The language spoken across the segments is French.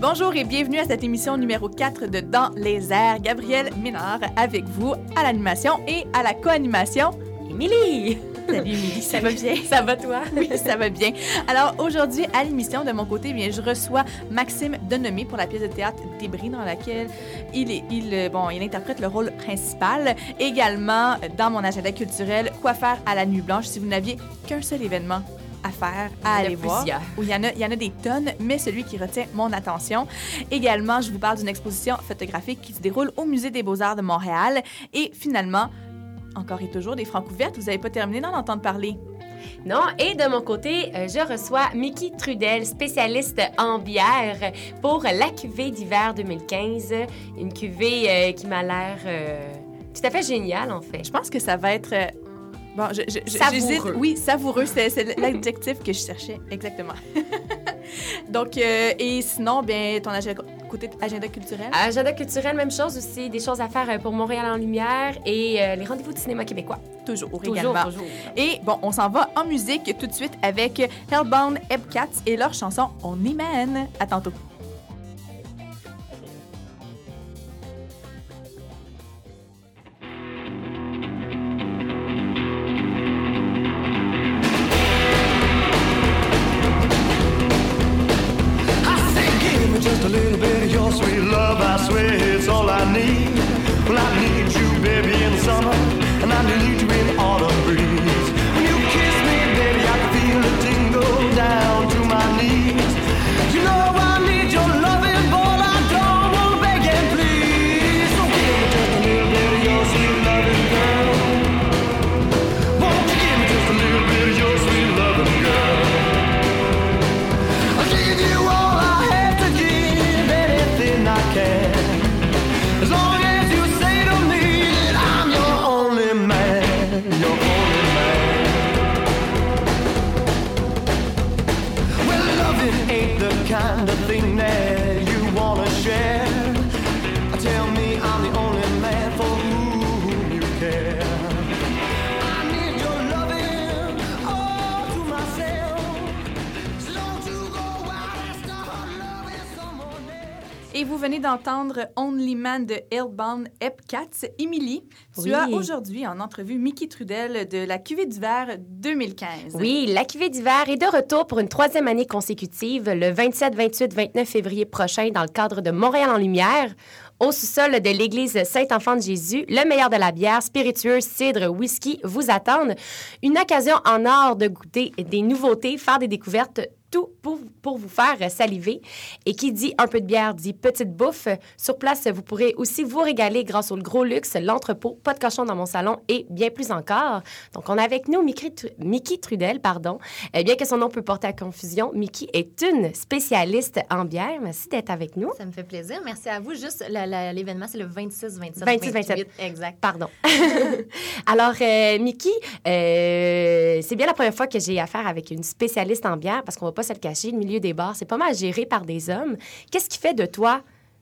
Bonjour et bienvenue à cette émission numéro 4 de Dans les airs. Gabrielle Ménard avec vous à l'animation et à la co-animation. Émilie! Salut Émilie, ça va bien? Ça va toi? Oui, ça va bien. Alors aujourd'hui, à l'émission, de mon côté, bien, je reçois Maxime Denomé pour la pièce de théâtre Débris dans laquelle il, est, il, euh, bon, il interprète le rôle principal. Également, dans mon agenda culturel, Quoi faire à la nuit blanche si vous n'aviez qu'un seul événement? À faire, à aller voir. Où il y, en a, il y en a des tonnes, mais celui qui retient mon attention. Également, je vous parle d'une exposition photographique qui se déroule au Musée des beaux-arts de Montréal. Et finalement, encore et toujours des francs ouvertes. Vous n'avez pas terminé d'en entendre parler? Non, et de mon côté, euh, je reçois Mickey Trudel, spécialiste en bière, pour la cuvée d'hiver 2015. Une cuvée euh, qui m'a l'air euh, tout à fait géniale, en fait. Je pense que ça va être... Bon, je, je, savoureux. Oui, savoureux, c'est l'adjectif que je cherchais, exactement. Donc, et sinon, bien, ton côté agenda culturel? Agenda culturel, même chose aussi. Des choses à faire euh, pour Montréal en lumière et euh, les rendez-vous de cinéma québécois. Toujours, toujours, également. Toujours. Et bon, on s'en va en musique tout de suite avec Hellbound Ebcats et leur chanson On mène. À tantôt. De Hellbound Epcats. Emily, tu as aujourd'hui en entrevue Mickey Trudel de la cuvée d'hiver 2015. Oui, la cuvée d'hiver est de retour pour une troisième année consécutive, le 27, 28, 29 février prochain, dans le cadre de Montréal en Lumière. Au sous-sol de l'église Saint-Enfant de Jésus, le meilleur de la bière, spiritueuse, cidre, whisky vous attendent. Une occasion en or de goûter des nouveautés, faire des découvertes tout pour, pour, vous faire saliver. Et qui dit un peu de bière dit petite bouffe. Sur place, vous pourrez aussi vous régaler grâce au gros luxe, l'entrepôt, pas de cochon dans mon salon et bien plus encore. Donc, on a avec nous Mickey, Trudel, pardon. Eh bien que son nom peut porter à confusion, Mickey est une spécialiste en bière. Merci d'être avec nous. Ça me fait plaisir. Merci à vous. Juste, l'événement, c'est le 26, 27, 26, 27. Exact. Pardon. Alors, euh, Mickey, euh, c'est bien la première fois que j'ai affaire avec une spécialiste en bière parce qu'on va pas se le cacher, le milieu des bars, c'est pas mal géré par des hommes. Qu'est-ce qui fait de toi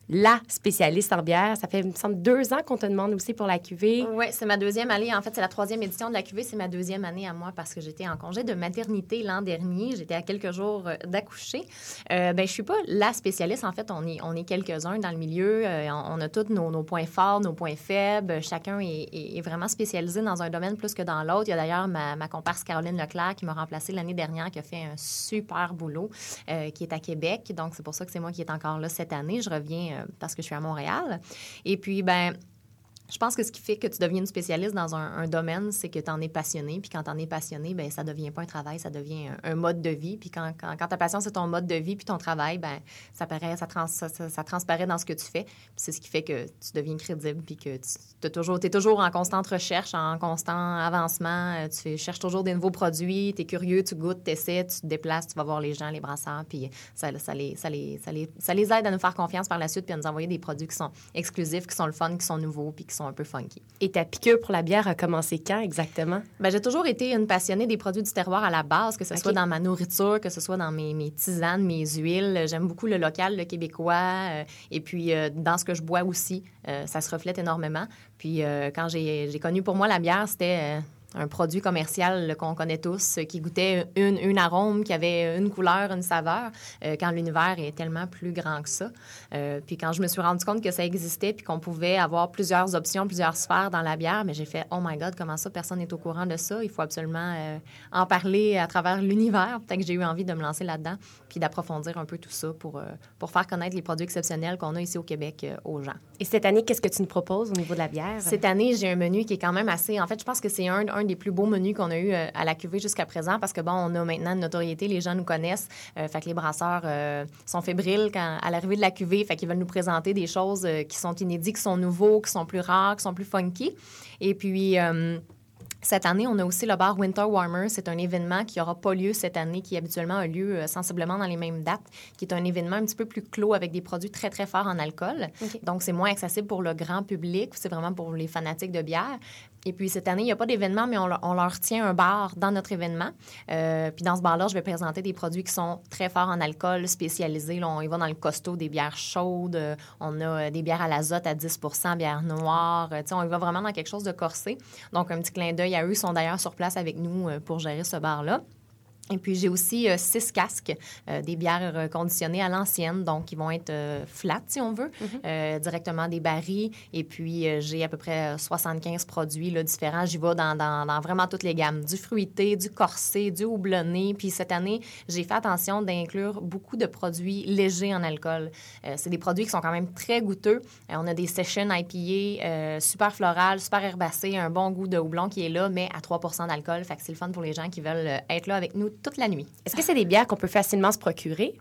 la spécialiste en bière. Ça fait, il me semble, deux ans qu'on te demande aussi pour la cuvée. Oui, c'est ma deuxième année. En fait, c'est la troisième édition de la cuvée. C'est ma deuxième année à moi parce que j'étais en congé de maternité l'an dernier. J'étais à quelques jours euh, d'accoucher. Euh, ben, je suis pas la spécialiste. En fait, on est, on est quelques-uns dans le milieu. Euh, on, a tous nos, points forts, nos points faibles. Chacun est, vraiment spécialisé dans un domaine plus que dans l'autre. Il y a d'ailleurs ma, comparse Caroline Leclerc qui m'a remplacée l'année dernière, qui a fait un super boulot, euh, qui est à Québec. Donc, c'est pour ça que c'est moi qui est encore là cette année. Je reviens parce que je suis à Montréal. Et puis, ben je pense que ce qui fait que tu deviens une spécialiste dans un, domaine, c'est que tu en es passionné. Puis quand tu en es passionné, ben ça devient pas un travail, ça devient un, mode de vie. Puis quand, quand, ta passion, c'est ton mode de vie, puis ton travail, ben ça, paraît, ça, trans, ça, transparaît dans ce que tu fais. c'est ce qui fait que tu deviens crédible, puis que tu es toujours, en constante recherche, en constant avancement. Euh, tu cherches toujours des nouveaux produits, tu es curieux, tu goûtes, tu essaies, tu te déplaces, tu vas voir les gens, les brasseurs, puis ça les aide à nous faire confiance par la suite, puis à nous envoyer des produits qui sont exclusifs, qui sont le fun, qui sont nouveaux, puis qui sont un peu funky. Et ta piqûre pour la bière a commencé quand exactement? Ben, j'ai toujours été une passionnée des produits du terroir à la base, que ce soit dans ma nourriture, que ce soit dans mes, mes tisanes, mes huiles. J'aime beaucoup le local, le québécois. Euh, et puis, euh, dans ce que je bois aussi, euh, ça se reflète énormément. Puis, quand j'ai connu pour moi la bière, c'était un produit commercial qu'on connaît tous, qui goûtait une, arôme, qui avait une couleur, une saveur, quand l'univers est tellement plus grand que ça. puis quand je me suis rendu compte que ça existait, puis qu'on pouvait avoir plusieurs options, plusieurs sphères dans la bière, mais j'ai fait, oh my God, comment ça, personne n'est au courant de ça? Il faut absolument en parler à travers l'univers. Peut-être que j'ai eu envie de me lancer là-dedans, puis d'approfondir un peu tout ça pour, pour faire connaître les produits exceptionnels qu'on a ici au Québec aux gens. Et cette année, qu'est-ce que tu nous proposes au niveau de la bière? Cette année, j'ai un menu qui est quand même assez. En fait, je pense que c'est un, un, des plus beaux menus qu'on a eu euh, à la cuvée jusqu'à présent parce que, bon, on a maintenant une notoriété, les gens nous connaissent. Euh, fait que les brasseurs euh, sont fébriles quand, à l'arrivée de la cuvée. Fait qu'ils veulent nous présenter des choses qui sont inédites, qui sont nouveaux, qui sont plus rares, qui sont plus funky. Et puis. Cette année, on a aussi le bar Winter Warmer. C'est un événement qui n'aura pas lieu cette année, qui habituellement a lieu euh, sensiblement dans les mêmes dates, qui est un événement un petit peu plus clos avec des produits très, très forts en alcool. Donc, c'est moins accessible pour le grand public. C'est vraiment pour les fanatiques de bière. Et puis cette année, il n'y a pas d'événement, mais on, leur tient un bar dans notre événement. Euh, puis dans ce bar-là, je vais présenter des produits qui sont très forts en alcool, spécialisés. Là, on y va dans le costaud des bières chaudes. Euh, on a euh, des bières à l'azote à 10 bières noires. sais, on y va vraiment dans quelque chose de corsé. Donc, un petit clin d'œil à eux. Ils sont d'ailleurs sur place avec nous pour gérer ce bar-là. Et puis, j'ai aussi euh, six casques, euh, des bières conditionnées à l'ancienne, donc qui vont être euh, flat, si on veut, mhm. directement des barils. Et puis, j'ai à peu près 75 produits là, différents. J'y vais dans, dans, dans, vraiment toutes les gammes, du fruité, du corsé, du houblonné. Puis, cette année, j'ai fait attention d'inclure beaucoup de produits légers en alcool. c'est des produits qui sont quand même très goûteux. on a des sessions IPA super florales, super herbacées, un bon goût de houblon qui est là, mais à 3% d'alcool. Fait que c'est le fun pour les gens qui veulent être là avec nous Est-ce que c'est des bières qu'on peut facilement se procurer?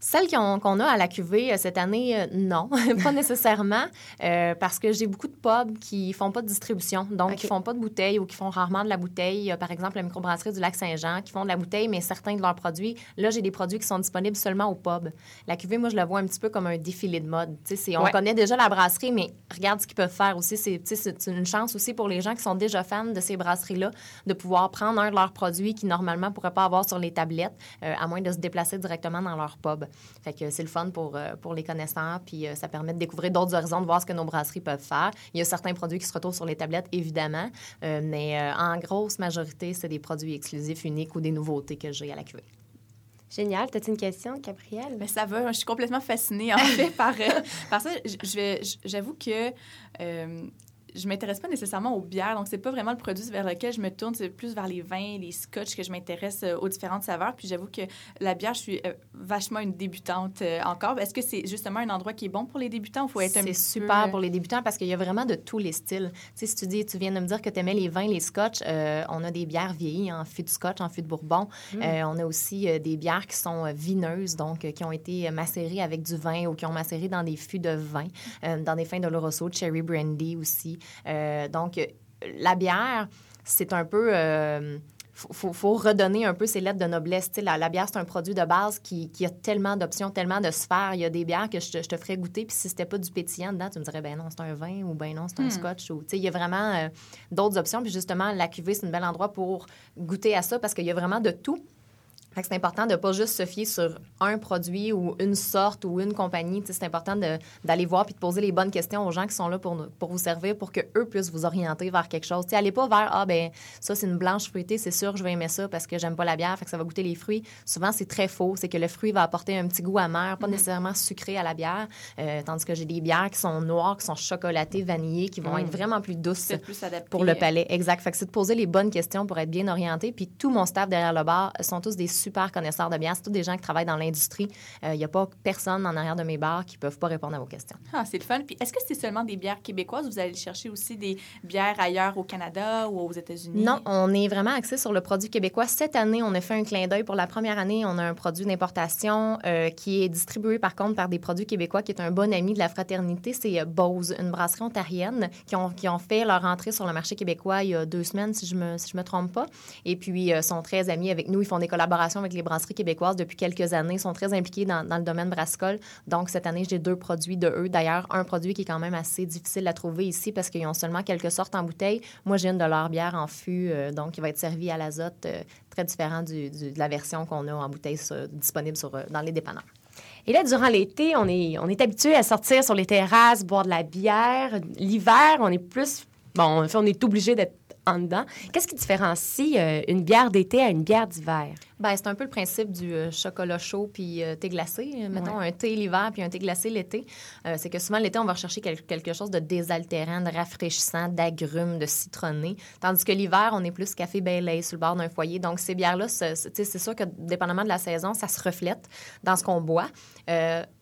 Celles qu'on a à la cuvée euh, cette année, euh, non, pas nécessairement, euh, parce que j'ai beaucoup de pubs qui font pas de distribution, donc qui font pas de bouteilles ou qui font rarement de la bouteille. Par exemple, la microbrasserie du Lac-Saint-Jean qui font de la bouteille, mais certains de leurs produits, là, j'ai des produits qui sont disponibles seulement au pub. La cuvée, moi, je la vois un petit peu comme un défilé de mode. On connaît déjà la brasserie, mais regarde ce qu'ils peuvent faire aussi. C'est une chance aussi pour les gens qui sont déjà fans de ces brasseries-là de pouvoir prendre un de leurs produits qui, normalement, ne pourraient pas avoir sur les tablettes, à moins de se déplacer directement dans leur pub. Fait que c'est le fun pour, euh, pour les connaisseurs, puis euh, ça permet de découvrir d'autres horizons, de voir ce que nos brasseries peuvent faire. Il y a certains produits qui se retrouvent sur les tablettes, évidemment, euh, mais en grosse majorité, c'est des produits exclusifs, uniques ou des nouveautés que j'ai à la cuvée. Génial. T'as-tu une question, Gabrielle? Mais ça va. Je suis complètement fascinée, en fait, par, par ça. J'avoue que je m'intéresse pas nécessairement aux bières, donc c'est pas vraiment le produit vers lequel je me tourne, c'est plus vers les vins, les scotch que je m'intéresse euh, aux différentes saveurs. Puis j'avoue que la bière, je suis euh, vachement une débutante euh, encore. Est-ce que c'est justement un endroit qui est bon pour les débutants ou faut être un C'est super pour les débutants parce qu'il y a vraiment de tous les styles. Tu sais, si tu dis, tu viens de me dire que tu aimais les vins, les scotch, on a des bières vieillies en fût de scotch, en fût de bourbon. Mm. on a aussi des bières qui sont vineuses, donc qui ont été macérées avec du vin ou qui ont macéré dans des fûts de vin, dans des fins de Rosso, cherry brandy aussi. Euh, donc, la bière, c'est un peu... Euh, faut, faut, redonner un peu ses lettres de noblesse. La, la, bière, c'est un produit de base qui, a tellement d'options, tellement de sphères. Il y a des bières que je te, ferais goûter, puis si c'était pas du pétillant dedans, tu me dirais, ben non, c'est un vin, ou ben non, c'est un hmm. scotch. Ou, il y a vraiment euh, d'autres options. Puis justement, la cuvée, c'est un bel endroit pour goûter à ça parce qu'il y a vraiment de tout c'est important de ne pas juste se fier sur un produit ou une sorte ou une compagnie. C'est important d'aller voir puis de poser les bonnes questions aux gens qui sont là pour, pour vous servir pour qu'eux puissent vous orienter vers quelque chose. Allez pas vers Ah, ben ça, c'est une blanche fruitée, c'est sûr, je vais aimer ça parce que j'aime pas la bière, fait que ça va goûter les fruits. Souvent, c'est très faux. C'est que le fruit va apporter un petit goût amer, pas mm-hmm. nécessairement sucré à la bière. Euh, tandis que j'ai des bières qui sont noires, qui sont chocolatées, vanillées, qui vont mm. être vraiment plus douces pour le palais. Exact. Fait que c'est de poser les bonnes questions pour être bien orienté. Puis tout mon staff derrière le bar sont tous des super connaisseurs de bière. C'est tous des gens qui travaillent dans l'industrie. Il euh, n'y a pas personne en arrière de mes bars qui ne peuvent pas répondre à vos questions. Ah, c'est le fun. Puis est-ce que c'est seulement des bières québécoises? Ou vous allez chercher aussi des bières ailleurs au Canada ou aux États-Unis? Non, on est vraiment axé sur le produit québécois. Cette année, on a fait un clin d'œil. Pour la première année, on a un produit d'importation euh, qui est distribué par contre par des produits québécois qui est un bon ami de la fraternité. C'est euh, Bose, une brasserie ontarienne qui ont, qui ont fait leur entrée sur le marché québécois il y a deux semaines, si je ne me, si je me trompe pas. Et puis, sont très amis avec nous. Ils font des collaborations avec les brasseries québécoises depuis quelques années, sont très impliqués dans, le domaine brassicole. Donc, cette année, j'ai deux produits de eux. D'ailleurs, un produit qui est quand même assez difficile à trouver ici parce qu'ils ont seulement quelques sortes en bouteille. Moi, j'ai une de leur bière en fût, euh, donc qui va être servie à l'azote, euh, très différent du, de la version qu'on a en bouteille disponible sur, euh, dans les dépanneurs. Et là, durant l'été, on est, on est habitué à sortir sur les terrasses, boire de la bière. L'hiver, on est plus... Bon, on est obligé d'être en dedans. Qu'est-ce qui différencie euh, une bière d'été à une bière d'hiver? Ben, c'est un peu le principe du euh, chocolat chaud puis euh, thé glacé. Mettons un thé l'hiver puis un thé glacé l'été. c'est que souvent, l'été, on va rechercher quelque chose de désaltérant, de rafraîchissant, d'agrumes, de citronné. Tandis que l'hiver, on est plus café Bailey sur le bord d'un foyer. Donc, ces bières-là, c'est sûr que dépendamment de la saison, ça se reflète dans ce qu'on boit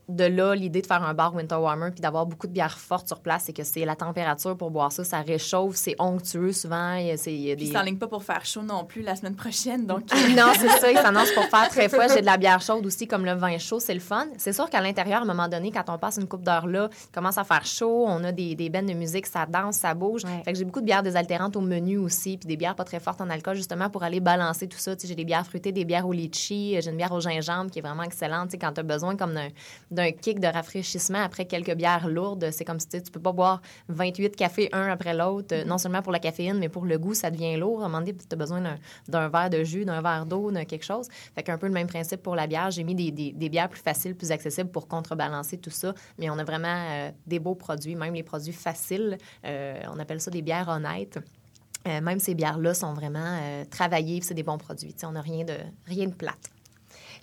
de là, l'idée de faire un bar winter warmer puis d'avoir beaucoup de bières fortes sur place, c'est que c'est la température pour boire ça, ça réchauffe, c'est onctueux souvent. Il y a, des... s'enligne pas pour faire chaud non plus la semaine prochaine, donc... non, c'est ça, il s'annonce pour faire très froid. J'ai de la bière chaude aussi, comme le vin chaud, c'est le fun. C'est sûr qu'à l'intérieur, à un moment donné, quand on passe une coupe d'heure là, il commence à faire chaud, on a des, des bennes de musique, ça danse, ça bouge. Fait que j'ai beaucoup de bières désaltérantes au menu aussi, puis des bières pas très fortes en alcool, justement, pour aller balancer tout ça. J'ai des bières fruitées, des bières au litchi, j'ai une bière au gingembre qui est vraiment excellente, quand tu as besoin comme d'un kick de rafraîchissement après quelques bières lourdes. C'est comme si tu peux pas boire 28 cafés un après l'autre, mm-hmm. non seulement pour la caféine, mais pour le goût, ça devient lourd. À un moment donné, tu as besoin d'un verre de jus, d'un verre d'eau, d'un quelque chose. Fait qu'un peu le même principe pour la bière. J'ai mis des, bières plus faciles, plus accessibles pour contrebalancer tout ça. Mais on a vraiment euh, des beaux produits, même les produits faciles. Euh, on appelle ça des bières honnêtes. Euh, même ces bières-là sont vraiment travaillées, c'est des bons produits. on n'a rien de, rien de plate.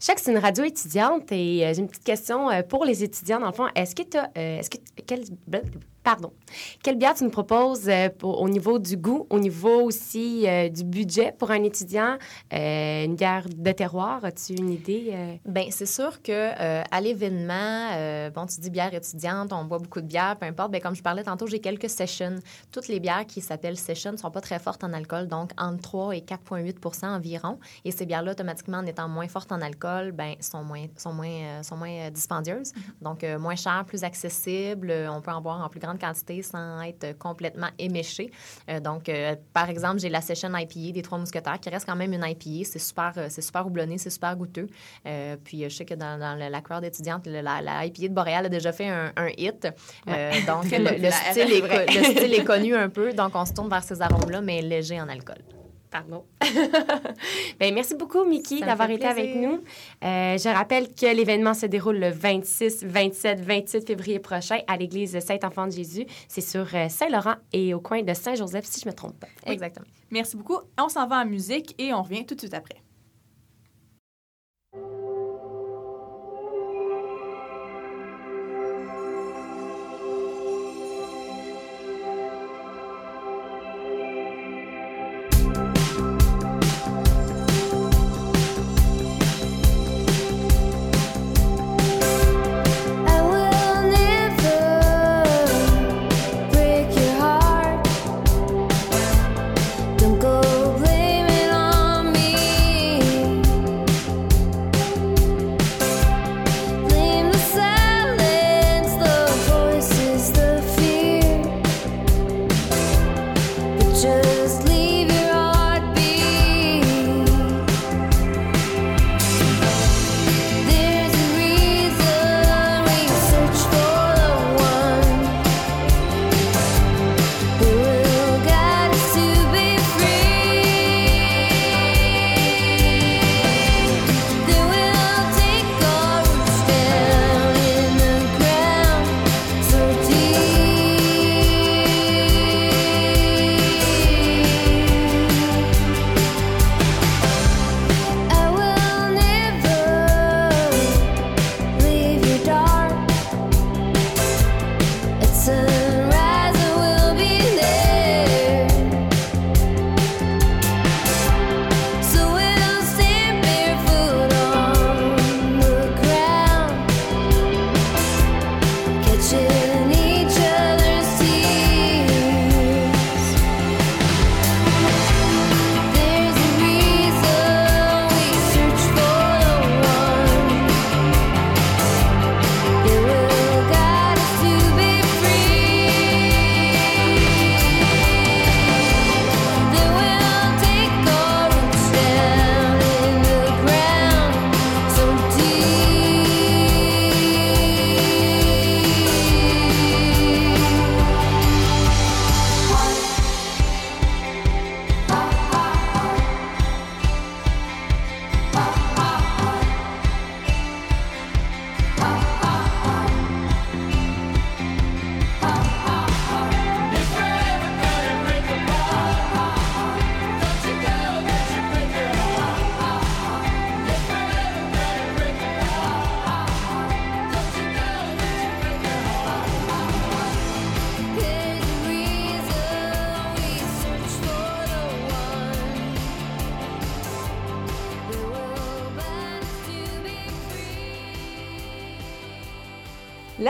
Je sais que c'est une radio étudiante et j'ai une petite question pour les étudiants. Dans le fond, est-ce que tu as. est-ce que. Quel, Pardon. Quelle bière tu nous proposes euh, au niveau du goût, au niveau aussi euh, du budget pour un étudiant? Euh, une bière de terroir, as-tu une idée? Bien, c'est sûr que à l'événement, bon, tu dis bière étudiante, on boit beaucoup de bière, peu importe. Bien, comme je parlais tantôt, j'ai quelques sessions. Toutes les bières qui s'appellent sessions ne sont pas très fortes en alcool, donc entre 3 et 4,8 environ. Et ces bières-là, automatiquement, en étant moins fortes en alcool, ben sont moins, sont moins, sont moins dispendieuses. Mm-hmm. Donc, moins chères, plus accessibles. On peut en boire en plus grande quantité sans être complètement éméché. Euh, donc, euh, par exemple, j'ai la session IPA des Trois Mousquetaires qui reste quand même une IPA. C'est super, euh, c'est super houblonné, c'est super goûteux. puis, je sais que dans, la crowd étudiante, la, la, IPA de Boréal a déjà fait un, hit. donc, le, style est, le style est connu un peu. Donc, on se tourne vers ces arômes-là, mais léger en alcool. Pardon. ben, merci beaucoup, Mickey, d'avoir été avec nous. Euh, je rappelle que l'événement se déroule le 26, 27, 28 février prochain à l'église Saint-Enfant de Jésus. C'est sur euh, Saint-Laurent et au coin de Saint-Joseph, si je ne me trompe pas. Exactement. Merci beaucoup. On s'en va en musique et on revient tout de suite après.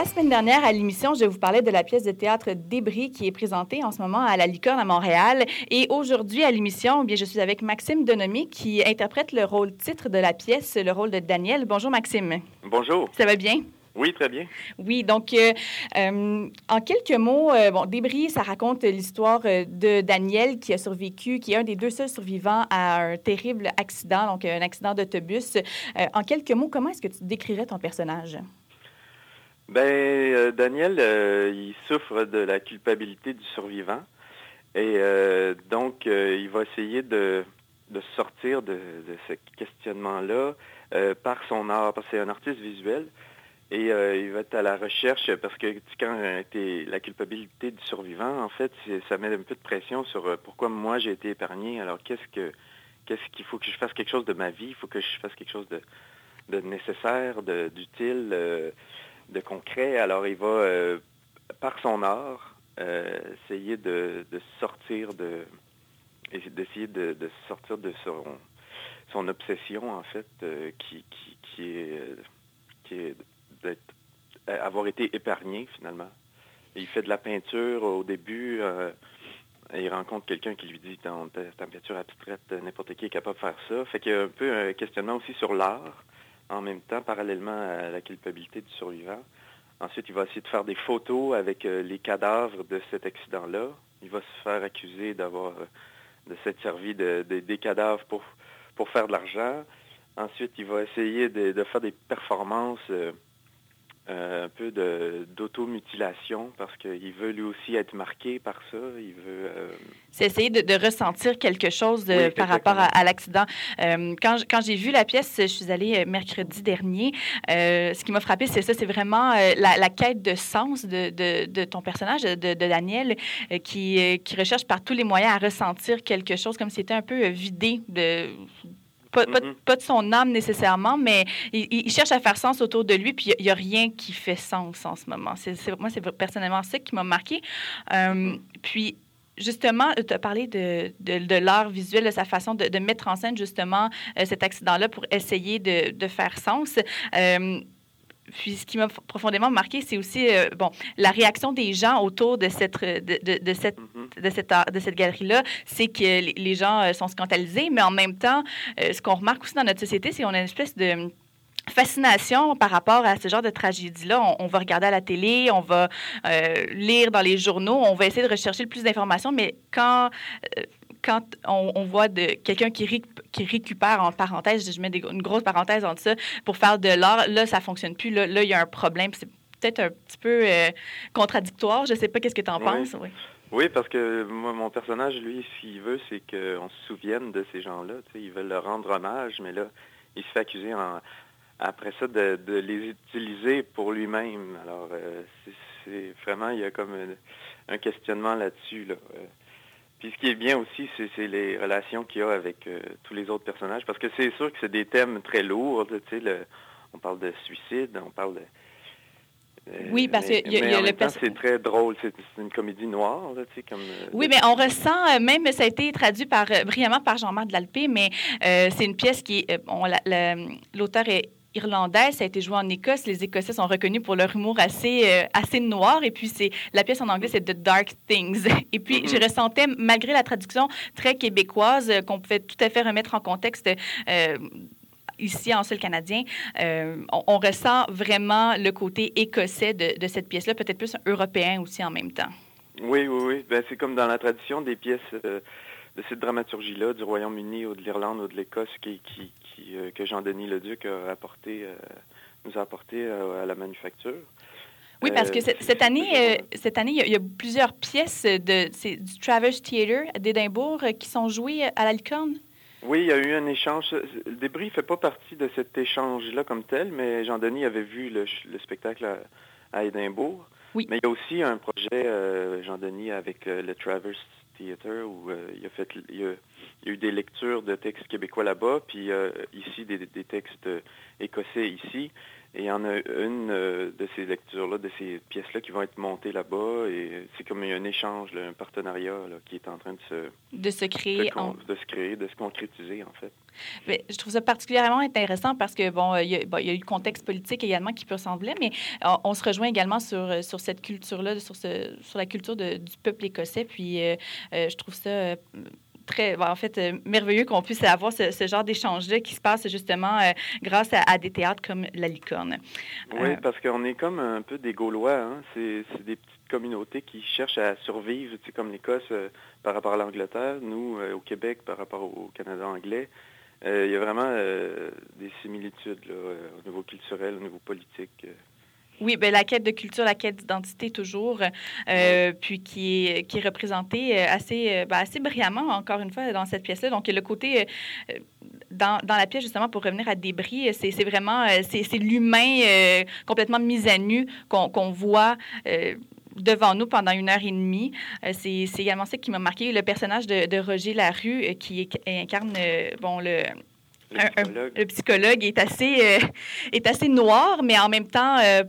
La semaine dernière, à l'émission, je vous parlais de la pièce de théâtre Débris qui est présentée en ce moment à la Licorne à Montréal. Et aujourd'hui, à l'émission, eh bien, je suis avec Maxime Denomé qui interprète le rôle titre de la pièce, le rôle de Daniel. Bonjour, Maxime. Bonjour. Ça va bien? Oui, très bien. Oui, donc euh, euh, en quelques mots, euh, bon, Débris, ça raconte l'histoire de Daniel qui a survécu, qui est un des deux seuls survivants à un terrible accident, donc un accident d'autobus. en quelques mots, comment est-ce que tu décrirais ton personnage? Ben, Daniel, il souffre de la culpabilité du survivant et donc il va essayer de, sortir de, de ce questionnement-là par son art, parce que c'est un artiste visuel. Et euh, il va être à la recherche parce que quand tu la culpabilité du survivant, en fait, ça met un peu de pression sur euh, pourquoi moi j'ai été épargné. Alors qu'est-ce que qu'est-ce qu'il faut que je fasse quelque chose de ma vie, il faut que je fasse quelque chose de, de nécessaire, d'utile, euh, de, concret. Alors il va, par son art, essayer de, sortir de d'essayer de, sortir de son, obsession en fait qui, qui, est qui est euh, avoir été épargné finalement. il fait de la peinture au début. Euh, il rencontre quelqu'un qui lui dit dans ta peinture abstraite, n'importe qui est capable de faire ça. Fait qu'il y a un peu un questionnement aussi sur l'art, en même temps, parallèlement à la culpabilité du survivant. Ensuite, il va essayer de faire des photos avec euh, les cadavres de cet accident-là. Il va se faire accuser d'avoir de s'être servi de, des cadavres pour, pour faire de l'argent. Ensuite, il va essayer de, faire des performances euh, un peu d'automutilation parce qu'il veut lui aussi être marqué par ça. Il veut. Euh, C'est essayer de, ressentir quelque chose par rapport à, l'accident. Euh, quand quand j'ai vu la pièce, je suis allée mercredi dernier. ce qui m'a frappé, c'est ça, c'est vraiment la, quête de sens de, de, ton personnage, de, Daniel, qui, qui recherche par tous les moyens à ressentir quelque chose comme si c'était un peu vidé de Pas, de son âme nécessairement, mais il, cherche à faire sens autour de lui, puis il n'y a, rien qui fait sens en ce moment. C'est, moi, c'est personnellement ça qui m'a marqué. Euh, puis, justement, tu as parlé de, de, l'art visuel, de sa façon de, mettre en scène justement euh, cet accident-là pour essayer de, faire sens. Euh, puis ce qui m'a profondément marqué, c'est aussi euh, bon, la réaction des gens autour de cette, de, de, cette, mm-hmm. de cette, de cette galerie-là. C'est que les gens euh, sont scandalisés, mais en même temps, euh, ce qu'on remarque aussi dans notre société, c'est qu'on a une espèce de fascination par rapport à ce genre de tragédie-là. On, va regarder à la télé, on va lire dans les journaux, on va essayer de rechercher le plus d'informations, mais quand quand on, voit de quelqu'un qui, qui récupère en parenthèse, je mets une grosse parenthèse entre ça, pour faire de l'art, là, ça fonctionne plus. Là, il y a un problème. C'est peut-être un petit peu euh, contradictoire. Je ne sais pas qu'est-ce que tu en penses? Oui. oui. parce que moi, mon personnage, lui, s'il veut, c'est qu'on se souvienne de ces gens-là. Ils veulent leur rendre hommage, mais là, il se fait accuser après ça de, les utiliser pour lui-même. Alors, euh, c'est vraiment, il y a comme un, questionnement là-dessus. Là. Puis ce qui est bien aussi, c'est les relations qu'il y a avec euh, tous les autres personnages, parce que c'est sûr que c'est des thèmes très lourds. Tu sais, on parle de suicide, on parle de... Euh, oui, parce que y a, le C'est très drôle, c'est une comédie noire, tu sais, comme. Euh, oui, mais on ressent, même ça a été traduit par brillamment par Jean-Marc Dalpé, mais c'est une pièce qui, l'auteur est irlandaise. Ça a été joué en Écosse. Les Écossais sont reconnus pour leur humour assez, euh, assez noir. Et puis, c'est la pièce en anglais, c'est The Dark Things. Et puis, je mm-hmm. ressentais, malgré la traduction très québécoise, euh, qu'on pouvait tout à fait remettre en contexte. Euh, ici en seul canadien, on, ressent vraiment le côté écossais de, de cette pièce-là, peut-être plus européen aussi en même temps. Oui, oui, oui. Ben, c'est comme dans la tradition des pièces de cette dramaturgie-là du Royaume-Uni ou de l'Irlande ou de l'Écosse qui, qui, euh, que Jean-Denis Leduc a apporté, euh, nous a apporté euh, à la manufacture. Oui, parce que cette, année, cette année, il y, a, plusieurs pièces de, du Travers Theatre d'Édimbourg qui sont jouées à la licorne. Oui, il y a eu un échange. Le débris ne fait pas partie de cet échange-là comme tel, mais Jean-Denis avait vu le, spectacle à, Édimbourg. Oui. Mais il y a aussi un projet, Jean-Denis, avec le Travers Où il, a fait, il, y a eu des lectures de textes québécois là-bas, puis euh, ici des, textes écossais ici. Et il y en a une euh, de ces lectures-là, de ces pièces-là qui vont être montées là-bas. Et c'est comme un échange, un partenariat qui est en train de se, de se créer. De, de se créer, de se concrétiser, en fait. Mais je trouve ça particulièrement intéressant parce que, bon, il y, a, il y a eu le contexte politique également qui peut ressembler, mais on, se rejoint également sur, sur cette culture-là, sur, ce, sur la culture de, du peuple écossais. Puis euh, euh, je trouve ça très, en fait, euh, merveilleux qu'on puisse avoir ce, genre d'échange-là qui se passe justement euh, grâce à, des théâtres comme La Licorne. Oui, euh, parce qu'on est comme un peu des Gaulois. Hein? C'est des petites communautés qui cherchent à survivre, tu sais, comme l'Écosse par rapport à l'Angleterre, nous, au Québec, par rapport au Canada anglais. il y a vraiment des similitudes là, au niveau culturel, au niveau politique. Oui, ben, la quête de culture, la quête d'identité toujours, euh, puis qui est, qui est représentée euh, assez, euh, ben, assez brillamment, encore une fois, dans cette pièce-là. Donc, le côté... Dans, dans, la pièce, justement, pour revenir à Débris, c'est vraiment c'est l'humain complètement mis à nu qu'on voit devant nous pendant une heure et demie. c'est également ça qui m'a marqué. Le personnage de, de Roger Larue, qui incarne bon, le, le psychologue. est assez, euh, est assez noir, mais en même temps euh,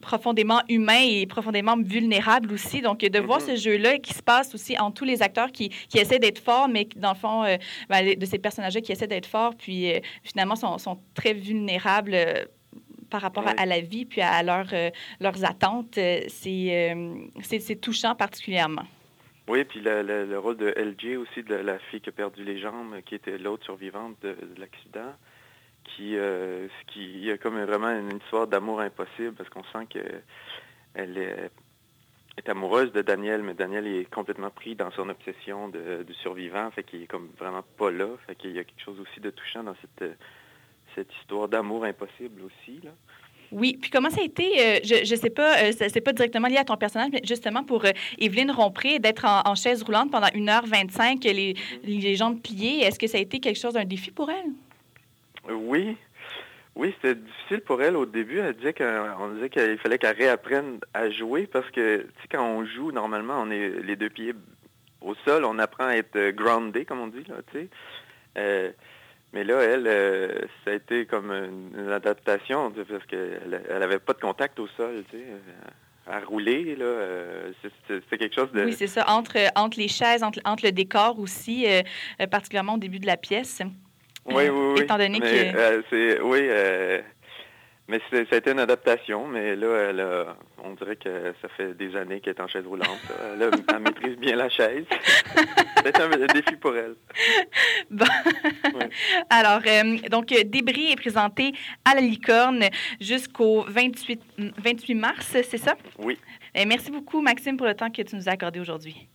profondément humain et profondément vulnérable aussi. Donc, de voir mm-hmm. ce jeu-là qui se passe aussi en tous les acteurs qui, qui essaient d'être forts, mais dans le fond, euh, ben, de ces personnages-là qui essaient d'être forts, puis finalement sont, sont, très vulnérables par rapport à, la vie, puis à leur, leurs attentes. C'est touchant particulièrement. Oui, puis le, rôle de LJ aussi, de la fille qui a perdu les jambes, qui était l'autre survivante de, l'accident, qui, euh, qui a comme vraiment une histoire d'amour impossible parce qu'on sent qu'elle est, est, amoureuse de Daniel, mais Daniel est complètement pris dans son obsession de, du survivant, fait qu'il est comme vraiment pas là, fait qu'il y a quelque chose aussi de touchant dans cette, cette histoire d'amour impossible aussi, là. Oui, puis comment ça a été, euh, je ne sais pas, euh, c'est pas directement lié à ton personnage, mais justement pour euh, Evelyne Rompré, d'être en, chaise roulante pendant 1h25, les, les jambes pliées, est-ce que ça a été quelque chose d'un défi pour elle? Oui. Oui, c'était difficile pour elle au début. Elle disait qu'on disait qu'il fallait qu'elle réapprenne à jouer parce que, tu sais, quand on joue, normalement, on est les deux pieds au sol, on apprend à être groundé, comme on dit, là, tu sais. Mais là, elle, euh, ça a été comme une, adaptation parce qu'elle elle avait pas de contact au sol, tu sais. Euh, à rouler, là, euh, c'est quelque chose de... Oui, c'est ça, entre, entre les chaises, entre, entre le décor aussi, particulièrement au début de la pièce. Oui, oui, oui. Étant donné que... oui, mais ça a été une adaptation, mais là, elle on dirait que ça fait des années qu'elle est en chaise roulante. Là, elle maîtrise bien la chaise. C'est un défi pour elle. Bon. Alors, euh, donc, Débris est présenté à la licorne jusqu'au 28, 28 mars, c'est ça? Oui. Et merci beaucoup, Maxime, pour le temps que tu nous as accordé aujourd'hui.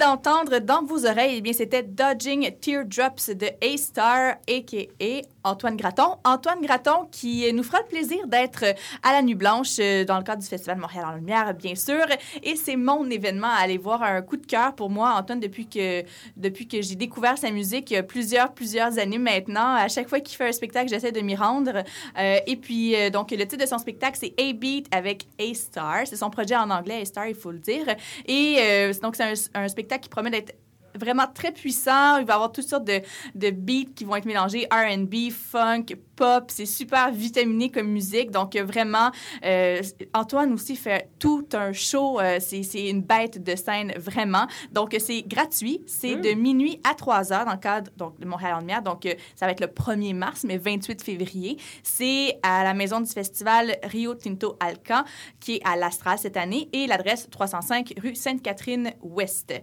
D'entendre dans vos oreilles, eh bien, c'était Dodging Teardrops de A-Star, a.k.a. Antoine Graton. Antoine Graton qui nous fera le plaisir d'être à la Nuit Blanche euh, dans le cadre du Festival Montréal en Lumière, bien sûr. Et c'est mon événement à aller voir un coup de cœur pour moi, Antoine, depuis que, depuis que j'ai découvert sa musique a plusieurs, plusieurs années maintenant. À chaque fois qu'il fait un spectacle, j'essaie de m'y rendre. Euh, et puis, euh, donc, le titre de son spectacle, c'est A-Beat avec A-Star. C'est son projet en anglais, A-Star, il faut le dire. Et donc, c'est un, un spectacle qui promet d'être vraiment très puissant. Il va y avoir toutes sortes de, de beats qui vont être mélangés, R&B, funk, pop. C'est super vitaminé comme musique. Donc, vraiment, euh, Antoine aussi fait tout un show. Euh, c'est une bête de scène, vraiment. Donc, c'est gratuit. C'est de mm. minuit à 3 heures dans le cadre donc, de Montréal en lumière. Donc, euh, ça va être le 1er mars, mais 28 février. C'est à la maison du festival Rio Tinto Alcan, qui est à l'Astral cette année, et l'adresse 305 rue Sainte-Catherine-Ouest.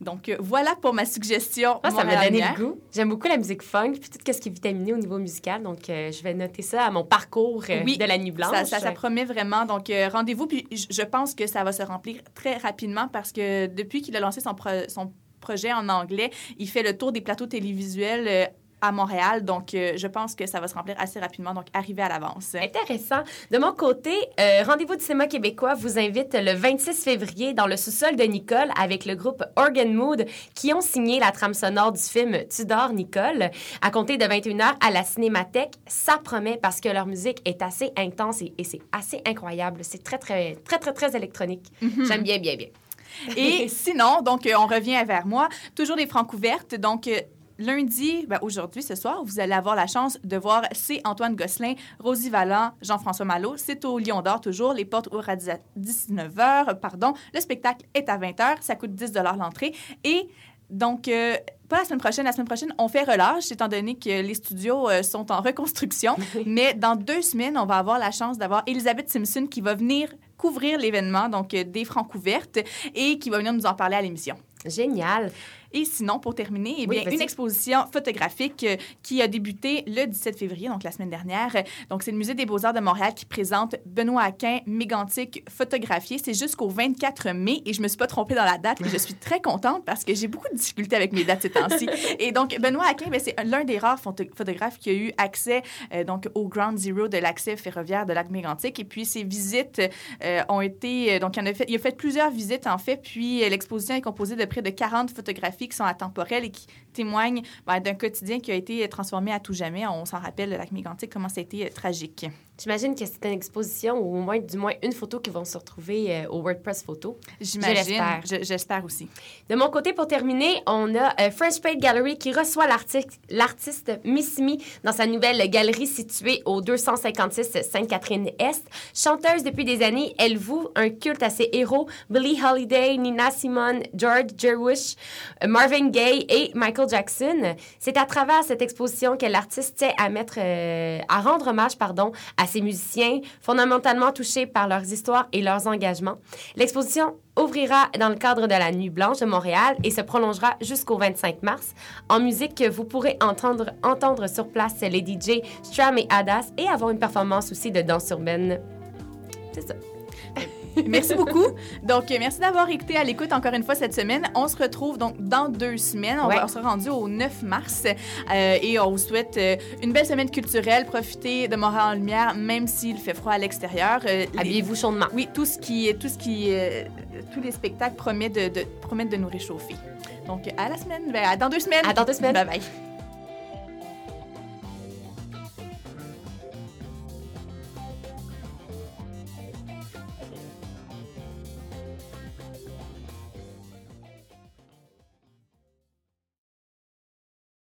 Donc, euh, voilà pour ma suggestion. Ah, ça m'a donné le goût. J'aime beaucoup la musique funk, puis tout ce qui est vitaminé au niveau musical. Donc, euh, je vais noter ça à mon parcours euh, de la nuit blanche. Ça, ça, promet vraiment. Donc, rendez-vous. Puis, je pense que ça va se remplir très rapidement parce que depuis qu'il a lancé son, son projet en anglais, il fait le tour des plateaux télévisuels à Montréal. Donc, euh, je pense que ça va se remplir assez rapidement. Donc, arrivez à l'avance. Intéressant. De mon côté, euh, Rendez-vous du cinéma québécois vous invite le 26 février dans le sous-sol de Nicole avec le groupe Organ Mood qui ont signé la trame sonore du film Tudor Nicole à compter de 21h à la Cinémathèque. Ça promet parce que leur musique est assez intense et, c'est assez incroyable. C'est très, très, très, très, très électronique. Mhm. J'aime bien, bien, bien. Et sinon, donc, euh, on revient vers moi. Toujours des francs ouvertes. Donc, lundi, ben aujourd'hui, ce soir, vous allez avoir la chance de voir C. Antoine Gosselin, Rosie Vallant, Jean-François Malo. C'est au Lion d'Or toujours. Les portes ouvrent à 19h. Pardon. Le spectacle est à 20h. Ça coûte 10 l'entrée. Et donc, euh, pas la semaine prochaine. La semaine prochaine, on fait relâche, étant donné que les studios euh, sont en reconstruction. Mais dans deux semaines, on va avoir la chance d'avoir Elisabeth Simpson qui va venir couvrir l'événement, donc euh, des francs couvertes, et qui va venir nous en parler à l'émission. Génial. Et sinon, pour terminer, eh bien, une exposition photographique euh, qui a débuté le 17 février, donc la semaine dernière. Donc, c'est le Musée des Beaux-Arts de Montréal qui présente Benoît Aquin, mégantique photographié. C'est jusqu'au 24 mai et je me suis pas trompée dans la date et je suis très contente parce que j'ai beaucoup de difficultés avec mes dates ces temps-ci. et donc, Benoît Aquin, ben, c'est l'un des rares photographes qui a eu accès euh, donc, au Ground Zero de l'accès ferroviaire de lac mégantique. Et puis, ses visites euh, ont été... donc, il, a fait, il a fait plusieurs visites, en fait. Puis, l'exposition est composée de près de 40 photographies qui sont atemporelles et qui témoignent ben, d'un quotidien qui a été transformé à tout jamais. On s'en rappelle, le lac mégantique, comment ça a été euh, tragique. J'imagine que c'est une exposition ou au moins, du moins une photo qui vont se retrouver euh, au WordPress Photo. J'imagine. J'espère aussi. De mon côté, pour terminer, on a euh, French Paid Gallery qui reçoit l'artiste Missimi dans sa nouvelle galerie située au 256 Sainte-Catherine-Est. Chanteuse depuis des années, elle voue un culte à ses héros Billie Holiday, Nina Simone, George Jerwish, euh, Marvin Gaye et Michael Jackson. C'est à travers cette exposition que l'artiste tient à mettre, à rendre hommage, pardon, à ces musiciens fondamentalement touchés par leurs histoires et leurs engagements. L'exposition ouvrira dans le cadre de la Nuit Blanche de Montréal et se prolongera jusqu'au 25 mars. En musique, vous pourrez entendre, entendre sur place les DJ Stram et Adas et avoir une performance aussi de danse urbaine. C'est ça. merci beaucoup. Donc, merci d'avoir écouté à l'écoute encore une fois cette semaine. On se retrouve donc dans deux semaines. On, va, sera rendu au 9 mars euh, et on vous souhaite euh, une belle semaine culturelle. Profitez de Montréal en lumière, même s'il fait froid à l'extérieur. Euh, Habillez-vous chaudement. Oui, tout ce qui, tout ce qui, tous les spectacles promettent de, de, promettent de nous réchauffer. Donc, à la semaine, ben, dans deux semaines. À dans deux semaines. Bye bye.